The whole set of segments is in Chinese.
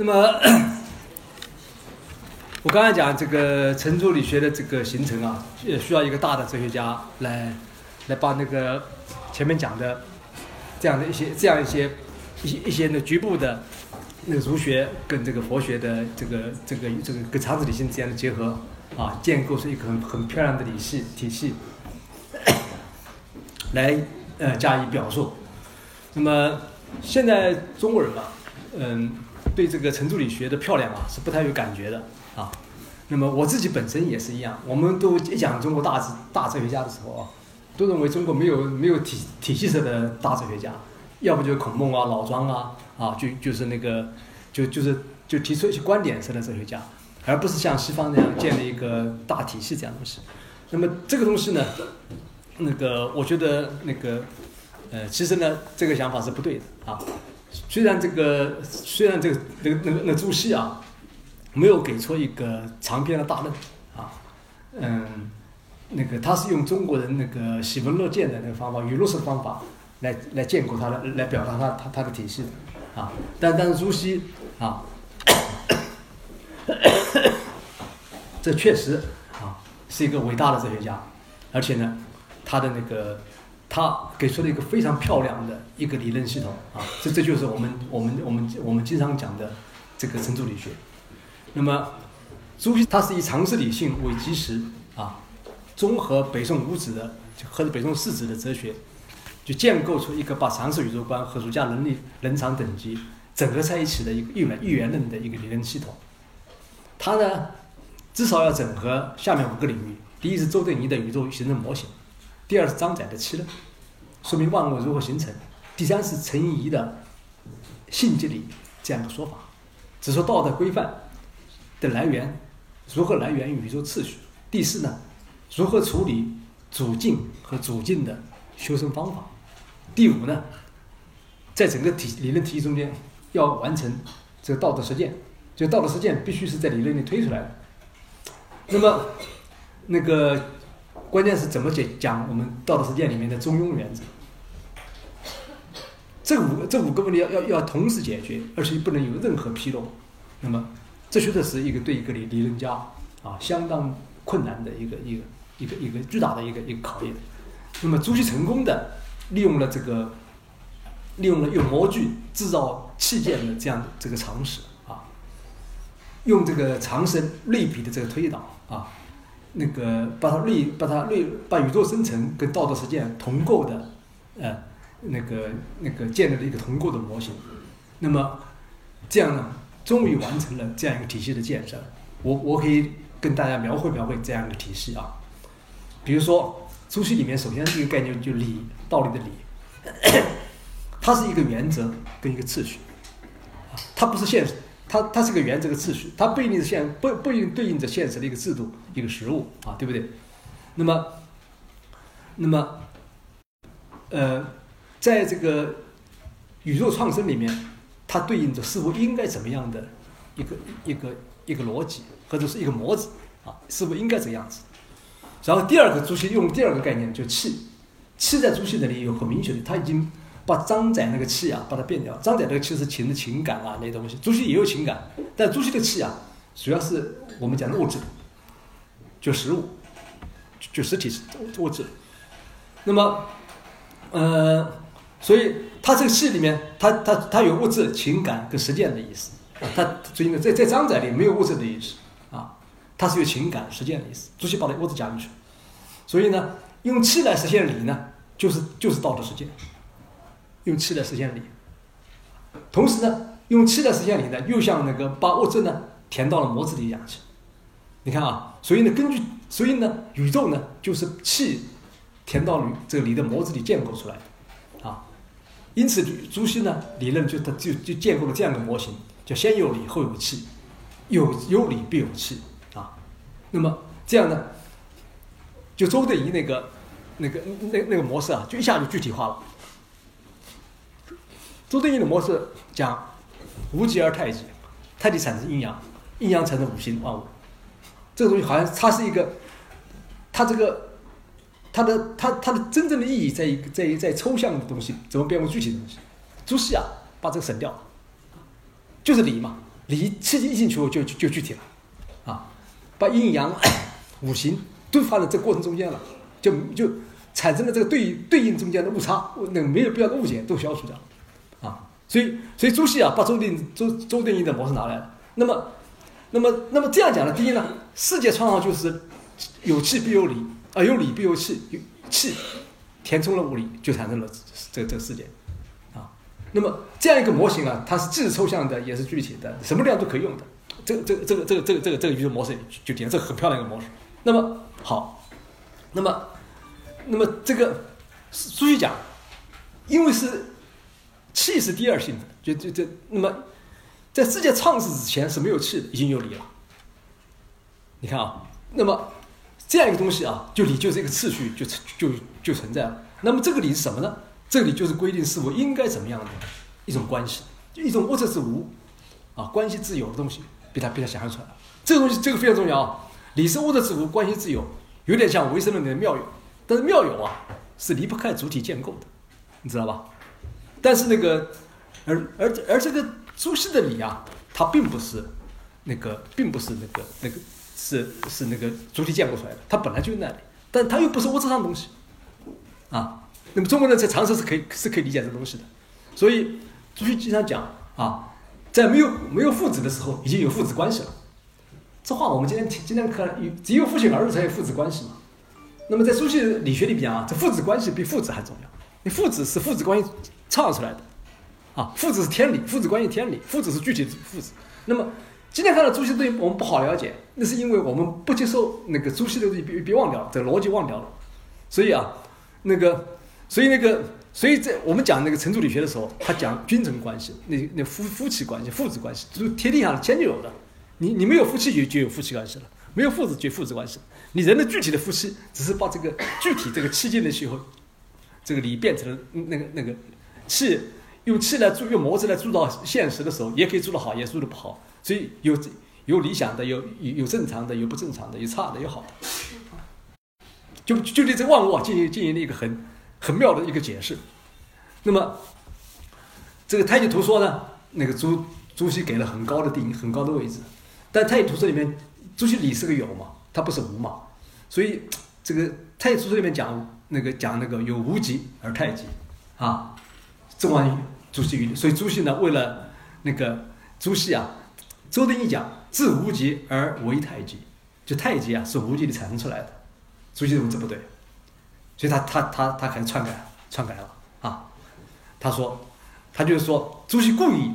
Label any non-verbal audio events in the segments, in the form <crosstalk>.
那么，<clears throat> 我刚才讲这个程朱理学的这个形成啊，也需要一个大的哲学家来来把那个前面讲的这样的一些这样一些一些一些那局部的那个儒学跟这个佛学的这个这个这个跟常识理性这样的结合啊，建构出一个很很漂亮的理系体系来呃加以表述。那么现在中国人嘛，嗯，对这个程助理学的漂亮啊是不太有感觉的啊。那么我自己本身也是一样，我们都一讲中国大哲大哲学家的时候啊，都认为中国没有没有体体系式的大哲学家，要不就是孔孟啊、老庄啊，啊就就是那个就就是就提出一些观点式的哲学家，而不是像西方那样建立一个大体系这样东西。那么这个东西呢，那个我觉得那个。呃，其实呢，这个想法是不对的啊。虽然这个，虽然这个那个那个那朱熹啊，没有给出一个长篇的大论啊，嗯，那个他是用中国人那个喜闻乐见的那个方法，语录式的方法来来建构他的，来表达他他他的体系的啊。但但是朱熹啊，这确实啊是一个伟大的哲学家，而且呢，他的那个。他给出了一个非常漂亮的一个理论系统啊，这这就是我们我们我们我们经常讲的这个程朱理学。那么，朱熹他是以常识理性为基石啊，综合北宋五子的和北宋四子的哲学，就建构出一个把常识宇宙观和儒家伦理人常等级整合在一起的一个一元一元论的一个理论系统。他呢，至少要整合下面五个领域：第一是周敦颐的宇宙形成模型。第二是张载的七论，说明万物如何形成；第三是陈颐的性即理这样的说法，只说道德规范的来源如何来源于宇宙次序；第四呢，如何处理主境和主境的修身方法；第五呢，在整个体理论体系中间要完成这个道德实践，就道德实践必须是在理论里推出来的。那么那个。关键是怎么讲讲我们道德实践里面的中庸原则？这五这五个问题要要要同时解决，而且不能有任何纰漏。那么，这确实是一个对一个理理论家啊相当困难的一个一个一个一个巨大的一个一个考验。那么，朱熹成功的利用了这个利用了用模具制造器件的这样的这个常识啊，用这个长生类比的这个推导啊。那个把它类把它类把宇宙生成跟道德实践同构的，呃，那个那个建立了一个同构的模型，那么这样呢，终于完成了这样一个体系的建设。我我可以跟大家描绘描绘这样一个体系啊，比如说朱熹里面首先是一个概念，就理道理的理，它是一个原则跟一个次序，它不是现实。它它是个原则个秩序，它不一定是现不不一定对应着现实的一个制度一个实物啊，对不对？那么，那么，呃，在这个宇宙创生里面，它对应着似乎应该怎么样的一个一个一个逻辑或者是一个模子啊，似乎应该这样子。然后第二个朱熹用第二个概念就气，气在朱熹那里有很明显的，他已经。把张载那个气啊，把它变掉。张载那个气是情的情感啊，那些东西。朱熹也有情感，但朱熹的气啊，主要是我们讲的物质，就实物，就实体物质。那么，呃，所以他这个气里面，他他他有物质、情感跟实践的意思。他所以呢，在在张载里没有物质的意思啊，他是有情感、实践的意思。朱熹把那物质加进去，所以呢，用气来实现理呢，就是就是道德实践。用气来实现理，同时呢，用气来实现理呢，又像那个把物质呢填到了模子里一样去。你看啊，所以呢，根据所以呢，宇宙呢就是气填到铝这个锂的模子里建构出来的啊。因此，朱熹呢理论就他就就建构了这样的模型，叫先有理后有气，有有理必有气啊。那么这样呢，就周敦颐那个那个那那个模式啊，就一下就具体化了。周敦颐的模式讲无极而太极，太极产生阴阳，阴阳产生五行万物。这个东西好像它是一个，它这个它的它它的真正的意义在于在于在抽象的东西怎么变为具体的东西。朱熹啊，把这个省掉，就是理嘛，理刺激一进去就就具体了，啊，把阴阳五行都放在这过程中间了，就就产生了这个对对应中间的误差，那个没有必要的误解都消除掉，啊，所以所以朱熹啊把周定周周定义的模式拿来了，那么那么那么这样讲呢，第一呢，世界创造就是有气必有理，啊有理必有气，有气填充了物理，就产生了这这个世界啊。那么这样一个模型啊，它是既是抽象的，也是具体的，什么量都可以用的。这、这、这个、这个、这个、这个、这个宇宙模式就体现，这很漂亮一个模式。那么好，那么那么这个朱熹讲，因为是气是第二性的，就就就那么在世界创世之前是没有气的，已经有理了。你看啊，那么这样一个东西啊，就理就是一个次序，就就就存在了。那么这个理是什么呢？这里就是规定事物应该怎么样的一种关系，一种物质之无，啊，关系自有的东西，被他被他想象出来了。这个东西这个非常重要啊。理是物质之无，关系自有，有点像唯识论里的妙有，但是妙有啊是离不开主体建构的，你知道吧？但是那个而而而这个朱熹的理啊，它并不是那个，并不是那个那个是是那个主体建构出来的，它本来就那里，但它又不是物质上的东西，啊。那么中国人在常识是可以是可以理解这东西的，所以朱熹经常讲啊，在没有没有父子的时候，已经有父子关系了。这话我们今天听今天看，有只有父亲儿子才有父子关系嘛。那么在朱熹理学里边啊，这父子关系比父子还重要。你父子是父子关系创造出来的，啊，父子是天理，父子关系天理，父子是具体的父子。那么今天看到朱熹东西我们不好了解，那是因为我们不接受那个朱熹的东西，别别忘掉，这个逻辑忘掉了。所以啊，那个。所以那个，所以在我们讲那个程朱理学的时候，他讲君臣关系，那那夫夫妻关系、父子关系，就是天地上天就有的。你你没有夫妻就就有夫妻关系了，没有父子就父子关系。你人的具体的夫妻，只是把这个具体这个气境的时候，这个理变成了那个那个气，用气来铸，用模子来铸造现实的时候，也可以铸得好，也铸得不好。所以有有理想的，有有有正常的，有不正常的，有差的，有好的。就就对这万物进行进行了一个很。很妙的一个解释。那么，这个《太极图说》呢，那个朱朱熹给了很高的定义，很高的位置。但《太极图说》里面，朱熹理是个有嘛，他不是无嘛。所以，这个《太极图说》里面讲那个讲那个有无极而太极，啊，这玩朱熹语。所以朱熹呢，为了那个朱熹啊，周定一讲自无极而为太极，就太极啊是无极里产生出来的。朱熹认为这不对。所以他他他他可能篡改篡改了啊！他说，他就是说，朱熹故意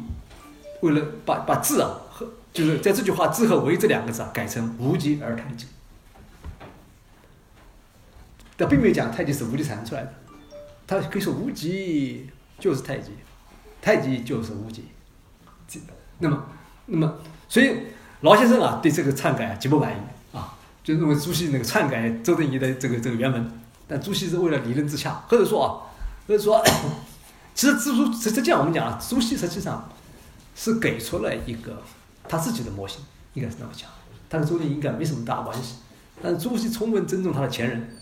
为了把把“字啊和就是在这句话“字”和“为”这两个字啊改成“无极而太极”，但并没有讲太极是无极产生出来的。他可以说无极就是太极，太极就是无极。那么那么，所以老先生啊对这个篡改极不满意啊，就认为朱熹那个篡改周敦颐的这个这个原文。但朱熹是为了理论自洽，或者说啊，或者说，<coughs> 其实朱实际上我们讲啊，朱熹实际上是给出了一个他自己的模型，应该是那么讲，他跟周敦颐应该没什么大关系。但是朱熹充分尊重他的前人，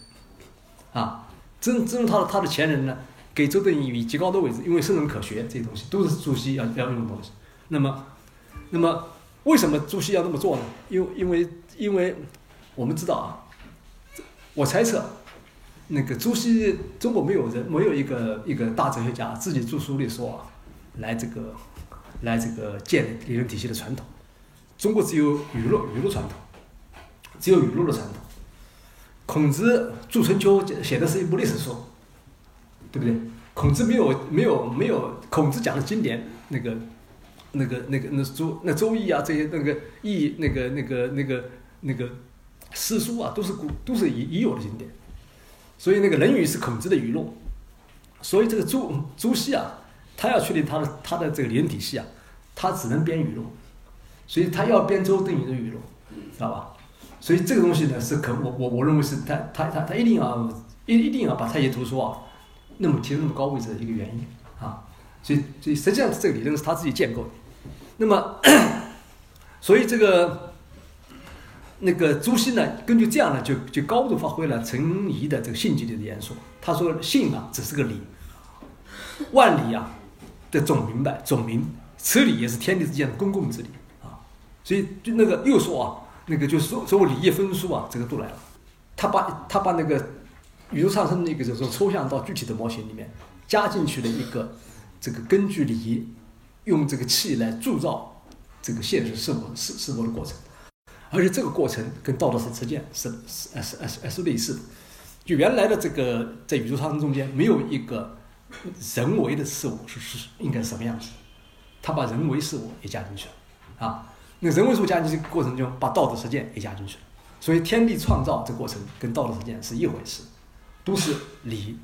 啊，尊尊重他的他的前人呢，给周敦颐以极高的位置，因为圣人可学这些东西都是朱熹要要用的东西。那么，那么为什么朱熹要这么做呢？因因为因为我们知道啊，我猜测。那个朱熹，中国没有人，没有一个一个大哲学家自己著书立说啊，来这个，来这个建理论体系的传统。中国只有语录语录传统，只有语录的传统。孔子著《春秋》写的是一部历史书，对不对？孔子没有没有没有，孔子讲的经典，那个那个那个那周那周易啊这些那个易那个那个那个那个诗书啊，都是古都是已已有的经典。所以那个《论语》是孔子的语录，所以这个朱朱熹啊，他要确定他的他的这个理论体系啊，他只能编语录，所以他要编周敦颐的语录，知道吧？所以这个东西呢，是可我我我认为是他他他他一定要一一定要把太极图说啊，那么提那么高位置的一个原因啊，所以所以实际上这个理论是他自己建构的，那么所以这个。那个朱熹呢，根据这样呢，就就高度发挥了陈颐的这个性即理的演说。他说：“性啊，只是个理，万理啊的总明白，总明，此理也是天地之间的公共之理啊。所以就那个又说啊，那个就是说所谓理业分书啊，这个都来了。他把他把那个宇宙上升那个就是说抽象到具体的模型里面，加进去了一个这个根据理用这个气来铸造这个现实生活生生活的过程，而且这个过程跟道德实实践是是是是是类似的。就原来的这个在宇宙上升中间没有一个人为的事物是是应该是什么样子，他把人为事物也加进去了啊。那人为事物加进去过程中，把道德实践也加进去了。所以天地创造这过程跟道德实践是一回事，都是理，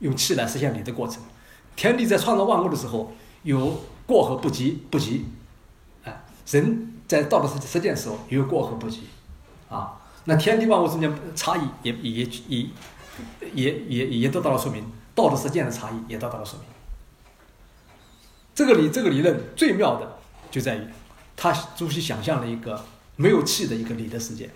用气来实现理的过程。天地在创造万物的时候有过和不及，不及，哎，人在道德实实践的时候也有过和不及，啊，那天地万物之间差异也也也也也也得到了说明，道德实践的差异也得到了说明。这个理这个理论最妙的就在于，他朱熹想象了一个没有气的一个理的世界。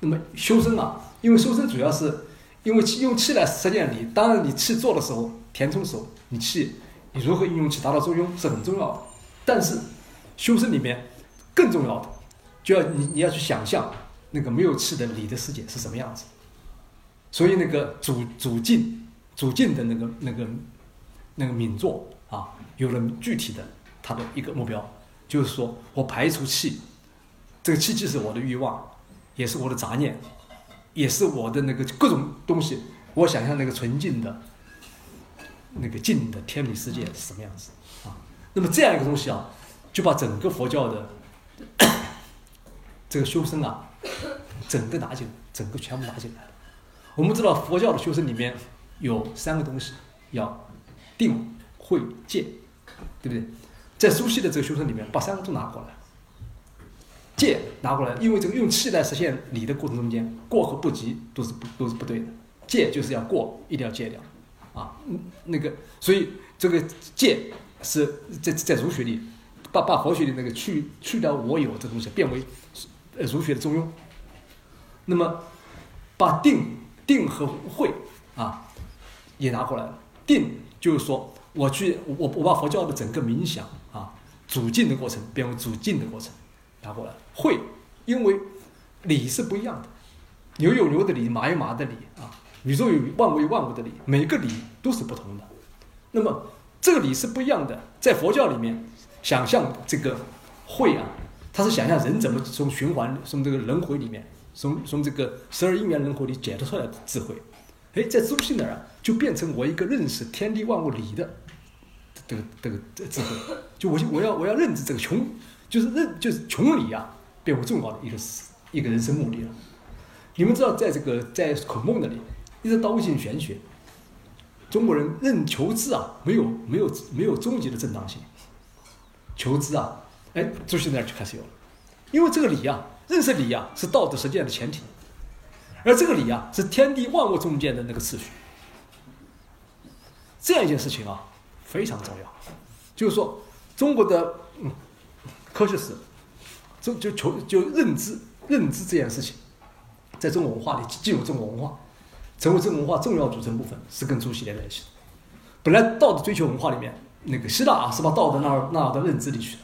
那么修身啊，因为修身主要是因为气用气来实践理。当然，你气做的时候，填充的时候，你气你如何运用气达到作用是很重要的。但是修身里面更重要的，就要你你要去想象那个没有气的理的世界是什么样子。所以那个主主静主静的那个那个那个敏作啊，有了具体的他的一个目标，就是说我排除气，这个气即是我的欲望。也是我的杂念，也是我的那个各种东西。我想象那个纯净的、那个净的天理世界是什么样子啊？那么这样一个东西啊，就把整个佛教的 <coughs> 这个修身啊，整个拿进，整个全部拿进来了。我们知道佛教的修身里面有三个东西，要定、慧、戒，对不对？在苏西的这个修身里面，把三个都拿过来。戒拿过来，因为这个用气来实现理的过程中间，过和不及都是不都是不对的。戒就是要过，一定要戒掉，啊，那个，所以这个戒是在在儒学里，把把佛学里那个去去掉我有这东西，变为儒学的中庸。那么把定定和慧啊也拿过来了。定就是说，我去我我把佛教的整个冥想啊主静的过程变为主静的过程。拿过来会，因为理是不一样的，牛有牛的理，马有马的理啊，宇宙有万物有万物的理，每个理都是不同的。那么这个理是不一样的，在佛教里面，想象这个会啊，它是想象人怎么从循环、从这个轮回里面，从从这个十二因缘轮回里解脱出来的智慧。哎，在朱熹那儿啊，就变成我一个认识天地万物理的这个这个智慧，就我我要我要认知这个穷。就是认就是穷理啊，变为重要的一个一个人生目的了。你们知道，在这个在孔孟那里，一直到魏晋玄学，中国人认求知啊，没有没有没有终极的正当性。求知啊，哎，朱熹那就开始有了，因为这个理啊，认识理啊，是道德实践的前提，而这个理啊，是天地万物中间的那个次序。这样一件事情啊，非常重要，就是说中国的科学史，就就求就认知认知这件事情，在中国文化里进入中国文化，成为中国文化重要组成部分，是跟朱熹连在一起的。本来道德追求文化里面，那个希腊啊是把道德纳入纳入到认知里去的，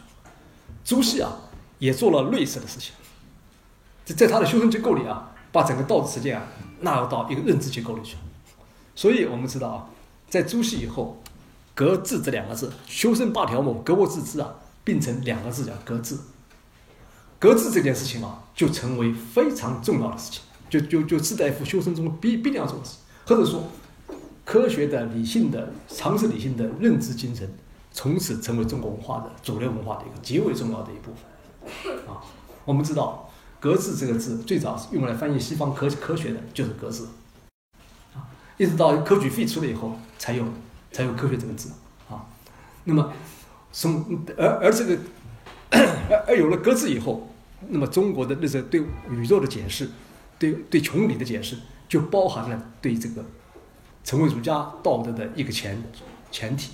朱熹啊也做了类似的事情，在在他的修身结构里啊，把整个道德实践啊纳入到一个认知结构里去。所以我们知道啊，在朱熹以后，格致这两个字，修身八条目，格物致知啊。并成两个字叫“格致”，格致这件事情啊，就成为非常重要的事情，就就就士大夫修身中必必定要做的事，或者说，科学的、理性的、常识理性的认知精神，从此成为中国文化的主流文化的一个极为重要的一部分。啊，我们知道“格致”这个字最早是用来翻译西方科科学的，就是“格致”，啊，一直到科举废除了以后，才有才有“科学”这个字，啊，那么。从而而这个，而 <clears throat> 而有了格致以后，那么中国的那些对宇宙的解释，对对穷理的解释，就包含了对这个成为儒家道德的一个前前提。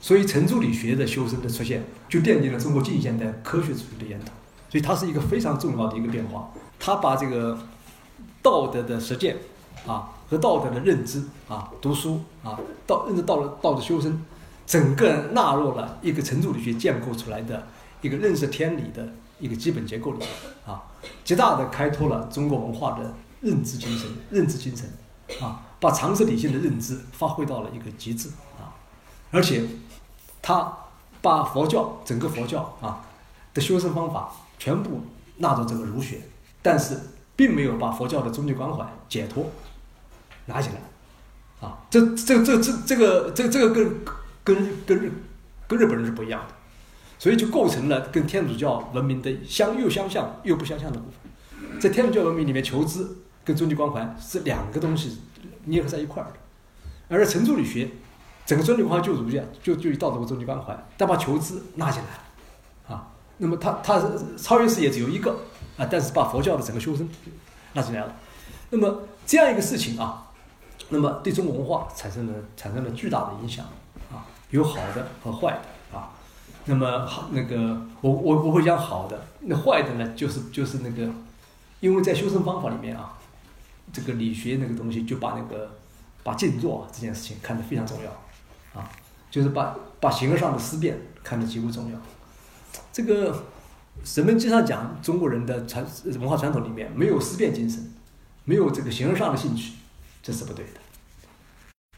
所以程朱理学的修身的出现，就奠定了中国近现代科学主义的源头。所以它是一个非常重要的一个变化。它把这个道德的实践啊和道德的认知啊读书啊道认知道了道德修身。整个纳入了一个程朱理学建构出来的一个认识天理的一个基本结构里面啊，极大的开拓了中国文化的认知精神、认知精神啊，把常识理性的认知发挥到了一个极致啊，而且他把佛教整个佛教啊的修身方法全部纳入这个儒学，但是并没有把佛教的终极关怀解脱拿起来啊，这这这这这个这这个跟跟跟日跟日本人是不一样的。所以就构成了跟天主教文明的相又相像又不相像的部分。在天主教文明里面，求知跟终极关怀是两个东西捏合在一块儿的。而程朱理学，整个终极关怀就儒家，就就道德终极关怀，但把求知拉进来了，啊，那么他他是超越世界只有一个啊，但是把佛教的整个修身拉进来了。那么这样一个事情啊，那么对中国文化产生了产生了巨大的影响，有好的和坏的啊。那么好，那个我我我会讲好的，那坏的呢，就是就是那个，因为在修身方法里面啊，这个理学那个东西就把那个把静坐这件事情看得非常重要，啊，就是把把形而上的思辨看得极为重要。这个人们经常讲中国人的传文化传统里面没有思辨精神，没有这个形而上的兴趣，这是不对的。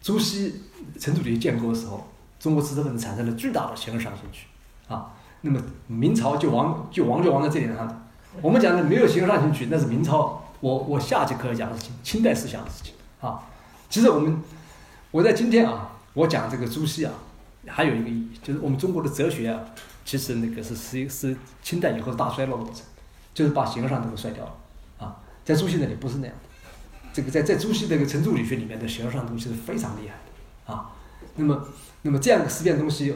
朱熹程朱理学建国的时候，中国知识分子产生了巨大的形而上兴趣。啊，那么明朝就亡就亡就亡在这点上。我们讲的没有形而上兴趣，那是明朝。我我下节课讲的事情，清代思想的事情啊。其实我们我在今天啊，我讲这个朱熹啊，还有一个意义，就是我们中国的哲学啊，其实那个是是是清代以后大衰落的过程，就是把形而上都给衰掉了啊。在朱熹那里不是那样的，这个在在朱熹这个程朱理学里面的形而上东西是非常厉害的啊。那么那么这样的思辨东西。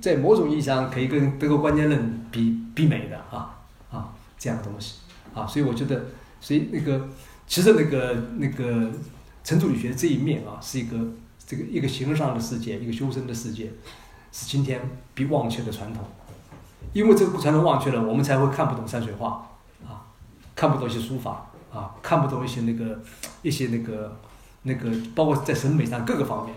在某种意义上，可以跟德国观念论比比美的啊啊这样的东西啊，所以我觉得，所以那个其实那个那个程朱理学这一面啊，是一个这个一个形而上的世界，一个修身的世界，是今天被忘却的传统。因为这个传统忘却了，我们才会看不懂山水画啊，看不懂一些书法啊，看不懂一些那个一些那个那个，包括在审美上各个方面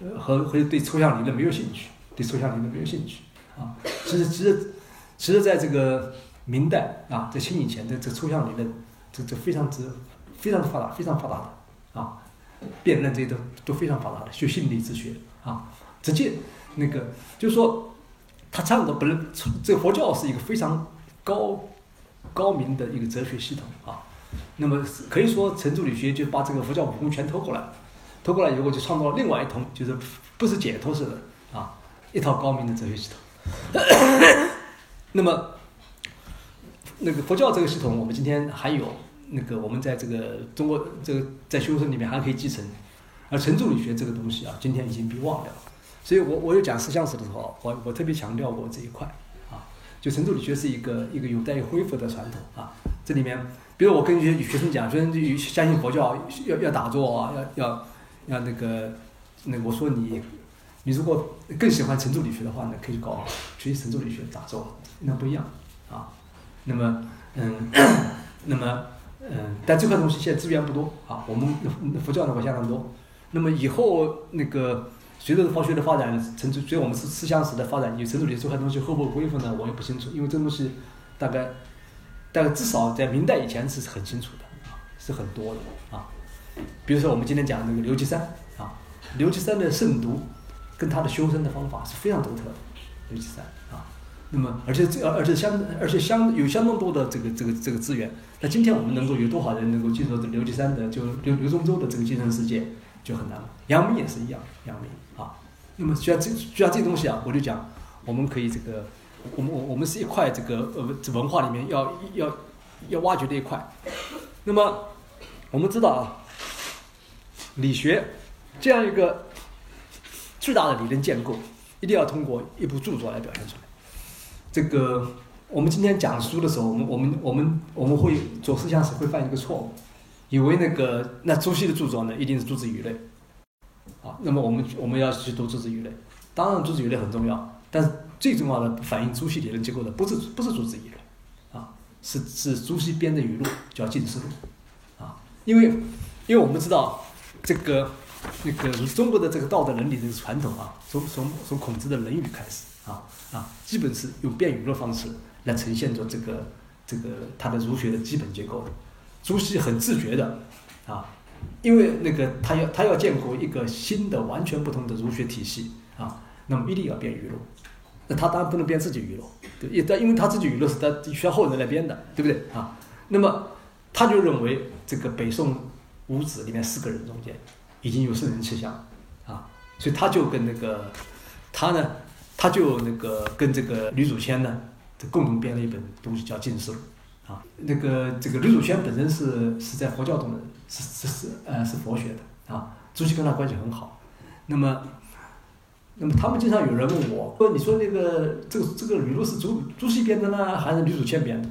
啊，和和对抽象理论没有兴趣。对抽象理论没有兴趣啊，其实其实其实在这个明代啊，在清以前的这抽象理论，这这非常之非常发达，非常发达的啊，辩论这些都都非常发达的，学心理哲学啊，直接那个就是说，他差不多本来这佛教是一个非常高高明的一个哲学系统啊，那么可以说程朱理学就把这个佛教武功全偷过来，偷过来以后就创造了另外一通，就是不是解脱式的啊。一套高明的哲学系统，<laughs> 那么，那个佛教这个系统，我们今天还有那个我们在这个中国这个在修身里面还可以继承，而程朱理学这个东西啊，今天已经被忘掉了。所以我我有讲思想史的时候，我我特别强调过这一块啊，就程朱理学是一个一个有待于恢复的传统啊。这里面，比如我跟一些学生讲，学生就相信佛教要要打坐啊，要要要那个那我说你。你如果更喜欢程朱理学的话呢，可以搞学习程朱理学打坐，那不一样啊。那么，嗯，<coughs> 那么，嗯，但这块东西现在资源不多啊。我们佛教的话相当多。那么以后那个随着佛学的发展，程朱随我们是思想史的发展，有程朱理学这块东西会不会恢复呢？我也不清楚，因为这东西大概，大概至少在明代以前是很清楚的啊，是很多的啊。比如说我们今天讲那个刘基山啊，刘基山的慎独。跟他的修身的方法是非常独特的，刘基山啊，那么而且这而且相而且相有相当多的这个这个这个资源，那今天我们能够有多少人能够进入刘基山的就刘刘宗周的这个精神世界就很难了。杨明也是一样，杨明啊，那么需要这需要这东西啊，我就讲我们可以这个我们我我们是一块这个呃文化里面要要要挖掘的一块，那么我们知道啊，理学这样一个。巨大的理论建构一定要通过一部著作来表现出来。这个我们今天讲书的时候，我们我们我们我们会做思想史会犯一个错误，以为那个那朱熹的著作呢一定是诸子语类。啊，那么我们我们要去读朱子语类，当然朱子语类很重要，但是最重要的反映朱熹理论结构的不是不是朱子语类，啊，是是朱熹编的语录叫《近思录》，啊，因为因为我们知道这个。那个中国的这个道德伦理这个传统啊，从从从孔子的《论语》开始啊啊，基本是用辩语的方式来呈现着这个这个他的儒学的基本结构。朱熹很自觉的啊，因为那个他要他要建构一个新的完全不同的儒学体系啊，那么一定要编语录。那他当然不能编自己语录，对，也但因为他自己语录是他需要后人来编的，对不对啊？那么他就认为这个北宋五子里面四个人中间已经有圣人气象啊，所以他就跟那个他呢，他就那个跟这个吕祖谦呢，共同编了一本东西叫《近思》啊。那个这个吕祖谦本身是是在佛教中的，是是是呃是佛学的啊，朱熹跟他关系很好，那么。那么他们经常有人问我，说：“你说那个这个这个语录是朱朱熹编的呢，还是吕祖谦编的？”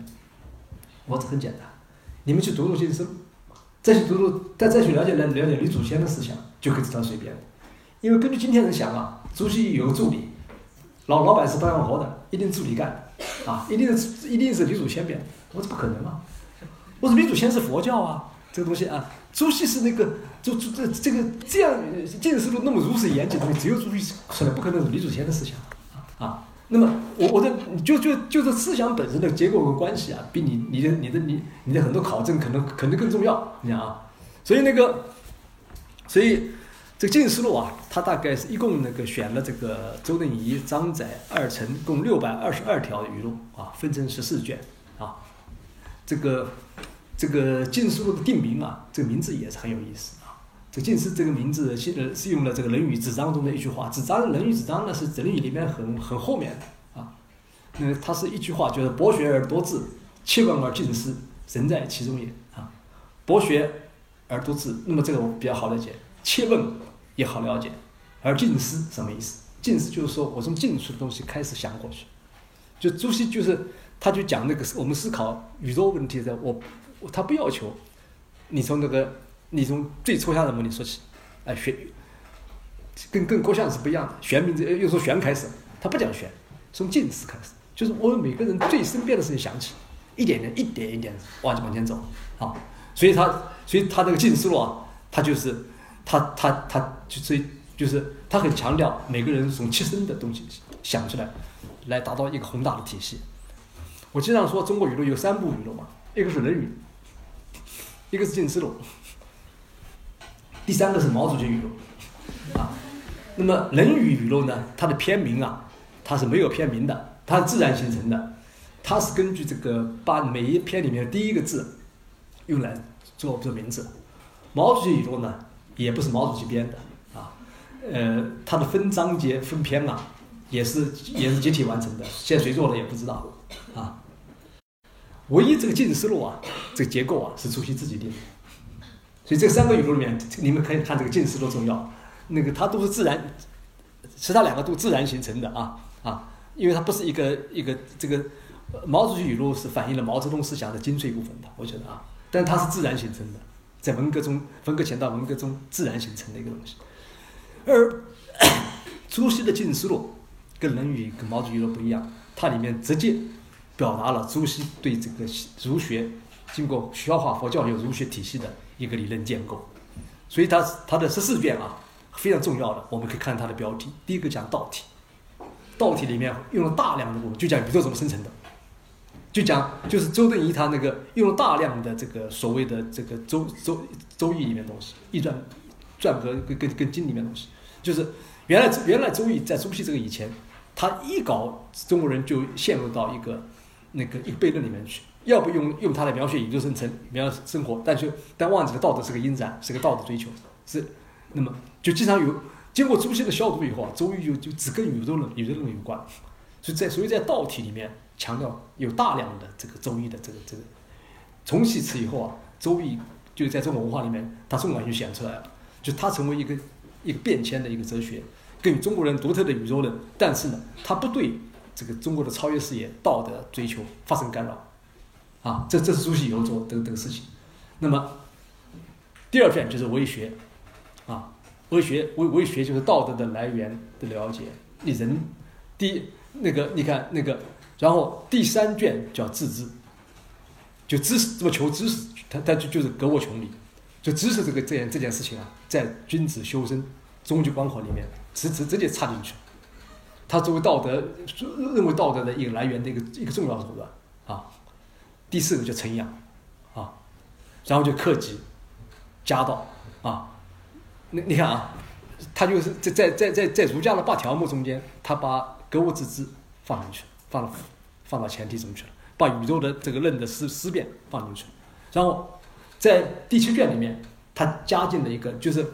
我这很简单，你们去读读《经书》，再去读读，再再去了解了了解吕祖先的思想，就可以知道谁编的。因为根据今天人想啊，朱熹有个助理，老老板是不干活的，一定助理干，啊，一定是一定是吕祖先编。我说不可能啊，我说吕祖先是佛教啊，这个东西啊。朱熹是那个，就就这这个这样见识度那么如此严谨的，只有朱熹出来，不可能是李祖先的思想啊啊。那么我我的就就就是思想本身的结构和关系啊，比你你的你的你你的很多考证可能可能更重要，你讲啊。所以那个，所以这个进思录啊，它大概是一共那个选了这个周敦颐、张载、二程，共六百二十二条语录啊，分成十四卷啊，这个。这个晋书的定名啊，这个名字也是很有意思。这晋书这个名字，现在是用了这个《论语子章》中的一句话，《子章》《论语子章》呢是《论语》里面很很后面的啊。那它是一句话，就是“博学而多智，切问而近思，人在其中也”啊。博学而多智，那么这个我比较好理解，切问也好了解，而近思什么意思？近思就是说我从近处的东西开始想过去。就朱熹就是他就讲那个我们思考宇宙问题的我。他不要求你从那个，你从最抽象的问题说起，哎，玄，跟跟郭象是不一样的。玄名字又说玄开始，他不讲玄，从近思开始，就是我们每个人最身边的事情想起，一点点，一点一点往往前走啊。所以他，所以他这个近思路啊，他就是他他他就是就是他很强调每个人从切身的东西想出来，来达到一个宏大的体系。我经常说中国语录有三部语录嘛，一个是《论语》。一个是晋思录，第三个是毛主席语录，啊，那么《论语》语录呢？它的篇名啊，它是没有篇名的，它是自然形成的，它是根据这个把每一篇里面第一个字用来做做名字。毛主席语录呢，也不是毛主席编的啊，呃，它的分章节分篇啊，也是也是集体完成的，现在谁做的也不知道啊。唯一这个进思路啊，这个结构啊是朱熹自己定的，所以这三个语录里面，你们可以看这个进思路重要，那个它都是自然，其他两个都自然形成的啊啊，因为它不是一个一个这个毛主席语录是反映了毛泽东思想的精髓部分的，我觉得啊，但它是自然形成的，在文革中，文革前到文革中自然形成的一个东西，而 <coughs> 朱熹的进思录跟《论语》跟毛主席语录不一样，它里面直接。表达了朱熹对这个儒学经过消化佛教有儒学体系的一个理论建构，所以他他的十四卷啊非常重要的，我们可以看它的标题，第一个讲道体，道体里面用了大量的部分，就讲宇宙怎么生成的，就讲就是周敦颐他那个用了大量的这个所谓的这个周周周易里面东西，易传传和跟跟跟经里面东西，就是原来原来周易在朱熹这个以前，他一搞中国人就陷入到一个。那个一个悖论里面去，要不用用它来描写宇宙生成、描生活，但是但忘记了道德是个因然，是个道德追求，是那么就经常有经过朱熹的消毒以后啊，周易就就只跟宇宙论、宇宙论有关，所以在所以在道体里面强调有大量的这个周易的这个这个，从其此以后啊，周易就在中国文化里面它纵然就显出来了，就它成为一个一个变迁的一个哲学，跟中国人独特的宇宙论，但是呢，它不对。这个中国的超越视野、道德追求发生干扰，啊，这这是朱熹以后做这个这个事情。那么第二卷就是为学，啊，为学为为学就是道德的来源的了解。你人第那个你看那个，然后第三卷叫自知，就知识怎么求知识，他他就就是格物穷理，就知识这个这件这件事情啊，在君子修身终极关口里面直直直接插进去。他作为道德认为道德的一个来源的一个一个重要手段啊。第四个就承养啊，然后就克己、家道啊。你你看啊，他就是在在在在在儒家的八条目中间，他把格物致知放进去了，放到放到前提中去了，把宇宙的这个论的思思辨放进去了。然后在第七卷里面，他加进了一个，就是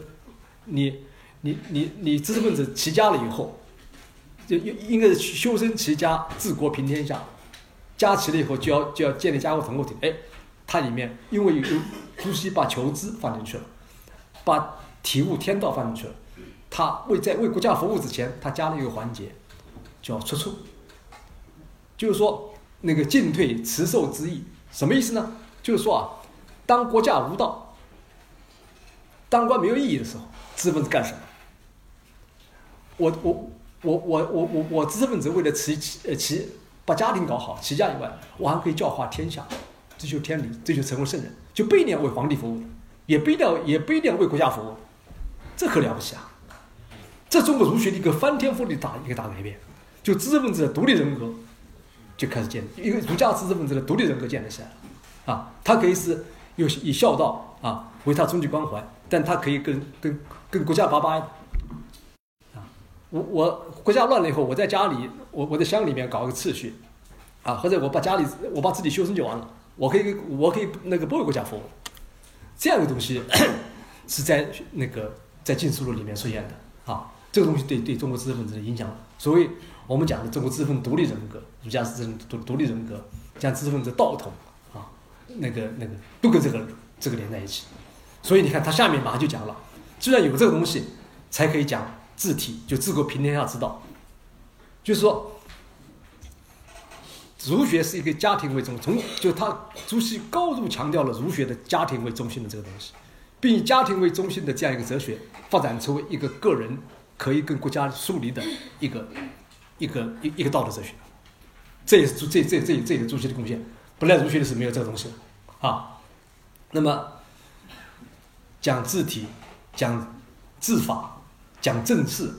你你你你知识分子齐家了以后。就应应该是修身齐家治国平天下，加齐了以后就要就要建立家国统合体。哎，它里面因为有朱熹把求知放进去了，把体悟天道放进去了，他为在为国家服务之前，他加了一个环节，叫出处，就是说那个进退辞受之意，什么意思呢？就是说啊，当国家无道，当官没有意义的时候，知识分子干什么？我我。我我我我我知识分子为了齐齐呃齐把家庭搞好齐家以外，我还可以教化天下，追求天理，追求成为圣人，就不一定要为皇帝服务，也不一定要也不一定要为国家服务，这可了不起啊！这中国儒学的一个翻天覆地大一个大改变，就知识分子的独立人格就开始建，立，一个儒家知识分子的独立人格建立起来了啊，他可以是有以孝道啊为他终极关怀，但他可以跟跟跟国家拜拜。我我国家乱了以后，我在家里，我我在乡里面搞个秩序，啊，或者我把家里我把自己修身就完了，我可以我可以那个不为国家服务，这样的东西是在那个在禁书录里面出现的啊，这个东西对对中国知识分子的影响，所以我们讲的中国知识分子独立人格，儒家知识独独立人格，将知识分子道统啊，那个那个都跟这个这个连在一起，所以你看他下面马上就讲了，既然有这个东西，才可以讲。治体就治国平天下之道，就是说，儒学是一个家庭为中，从就他朱熹高度强调了儒学的家庭为中心的这个东西，并以家庭为中心的这样一个哲学发展出一个个人可以跟国家疏离的一个一个一一个道德哲学，这也是朱这这这这也是朱熹的贡献。本来儒学的是没有这个东西的啊。那么讲治体，讲治法。讲政治，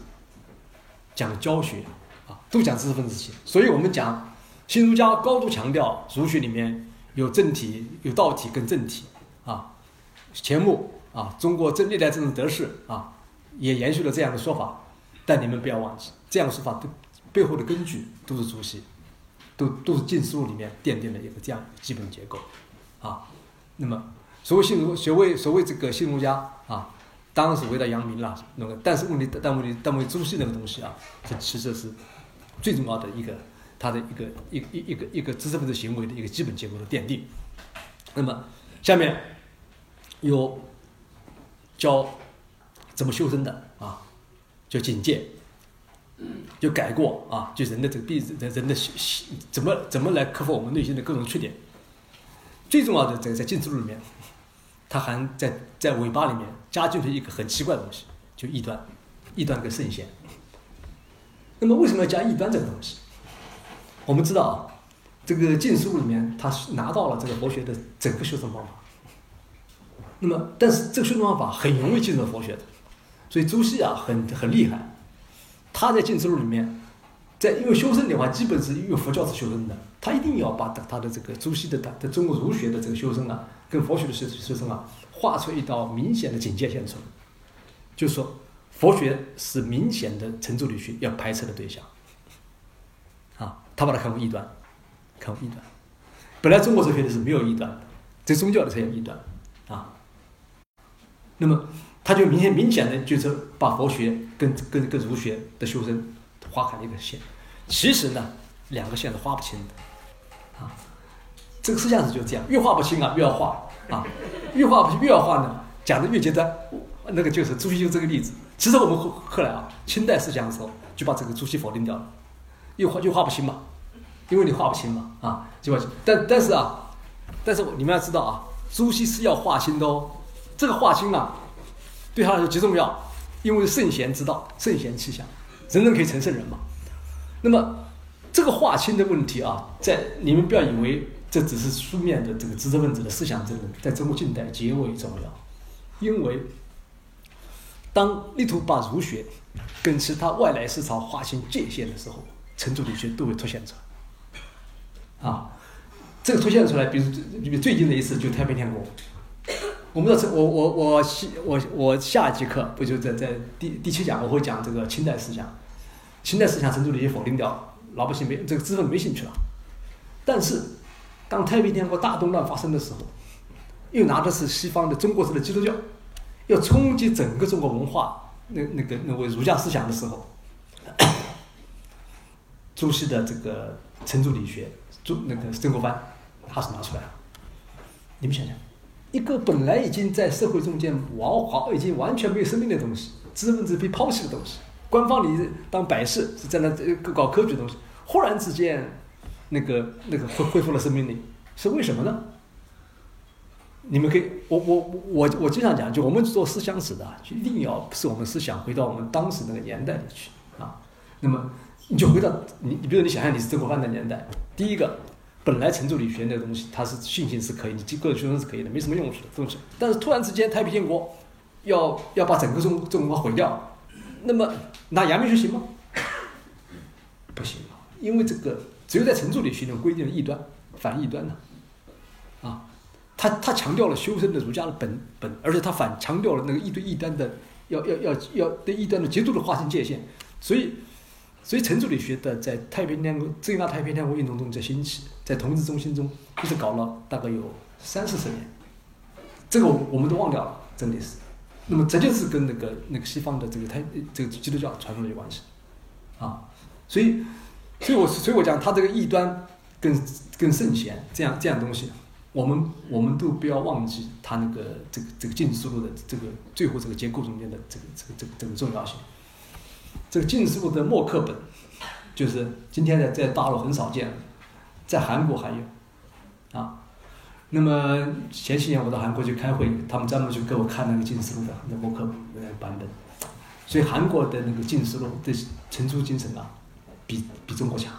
讲教学，啊，都讲知识分子学。所以我们讲新儒家高度强调儒学里面有政体、有道体跟政体，啊，钱穆啊，中国这历代政治得势啊，也延续了这样的说法。但你们不要忘记，这样的说法都背后的根据都是朱熹，都都是禁书录里面奠定了一个这样的基本结构，啊，那么所谓新儒，所谓所谓这个新儒家啊。当然是为了扬名了，那个，但是问题，但问题，但问题，朱熹那个东西啊，这其实是最重要的一个，他的一个一一一个一个知识分子行为的一个基本结构的奠定。那么下面有教怎么修身的啊，叫警戒，就改过啊，就人的这个必人人的怎么怎么来克服我们内心的各种缺点。最重要的在在禁止录里面。他还在在尾巴里面加进去一个很奇怪的东西，就异端，异端跟圣贤。那么为什么要加异端这个东西？我们知道啊，这个禁书里面他拿到了这个佛学的整个修正方法。那么，但是这个修正方法很容易进入佛学的，所以朱熹啊很很厉害，他在禁书里面，在因为修身的话基本是用佛教是修身的，他一定要把他的这个朱熹的他的中国儒学的这个修身啊。跟佛学的修修身啊，画出一道明显的警戒线出来，就说，佛学是明显的程朱理学要排斥的对象。啊，他把它看为异端，看为异端。本来中国哲学的是没有异端的，这宗教的才有异端，啊。那么，他就明显明显的就是把佛学跟跟跟儒学的修身划开了一个线。其实呢，两个线是划不清的，啊。这个思想是就这样，越画不清啊，越要画啊，越画越要画呢，讲的越简单。那个就是朱熹就这个例子。其实我们后后来啊，清代思想的时候就把这个朱熹否定掉了，又画又画不清嘛，因为你画不清嘛啊，就画。但但是啊，但是你们要知道啊，朱熹是要画清的哦。这个画清啊，对他来说极重要，因为圣贤之道，圣贤气象，人人可以成圣人嘛。那么这个画清的问题啊，在你们不要以为。这只是书面的这个知识分子的思想争论，在中国近代极为重要，因为当力图把儒学跟其他外来思潮划清界限的时候，程朱理学都会凸显出来。啊，这个凸显出来，比如比如最近的一次就太平天国。我们的我我我下我我下节课不就在在第第七讲我会讲这个清代思想，清代思想程朱理学否定掉，老百姓没这个知识分子没兴趣了。但是当太平天国大动乱发生的时候，又拿的是西方的中国式的基督教，要冲击整个中国文化那那个那位儒家思想的时候，<coughs> 朱熹的这个程朱理学，朱那个曾国藩，他是拿出来了，你们想想。一个本来已经在社会中间完好，已经完全没有生命的东西，知识分子被抛弃的东西，官方里当摆设是在那搞科举的东西，忽然之间，那个那个恢恢复了生命力，是为什么呢？你们可以，我我我我经常讲，就我们做思想史的，就一定要使我们思想回到我们当时那个年代里去啊。那么你就回到你，你比如你想象你是曾国藩的年代，第一个。本来程朱理学那个东西，它是信心是可以，你个人学生是可以的，没什么用处的东西。但是突然之间，太平天国要要把整个中中国毁掉，那么拿阳明学行吗？<coughs> 不行，因为这个只有在程朱理学中规定了异端，反异端呢，啊，他他强调了修身的儒家的本本，而且他反强调了那个异对异端的要要要要对异端的极度的划清界限，所以。所以程朱理学的在太平天国、最大太平天国运动中在兴起，在同治中心中一直搞了大概有三四十年，这个我们都忘掉了，真的是。那么这就是跟那个那个西方的这个太这个基督教传统有关系，啊，所以，所以我所以我讲他这个异端跟跟圣贤这样这样东西，我们我们都不要忘记他那个这个这个进思路的这个最后这个结构中间的这个这个这个这个重要性。这个近世部的墨课本，就是今天在在大陆很少见，在韩国还有，啊，那么前些年我到韩国去开会，他们专门去给我看那个近世录的那墨课本那个版本，所以韩国的那个近世录的陈出精神啊，比比中国强，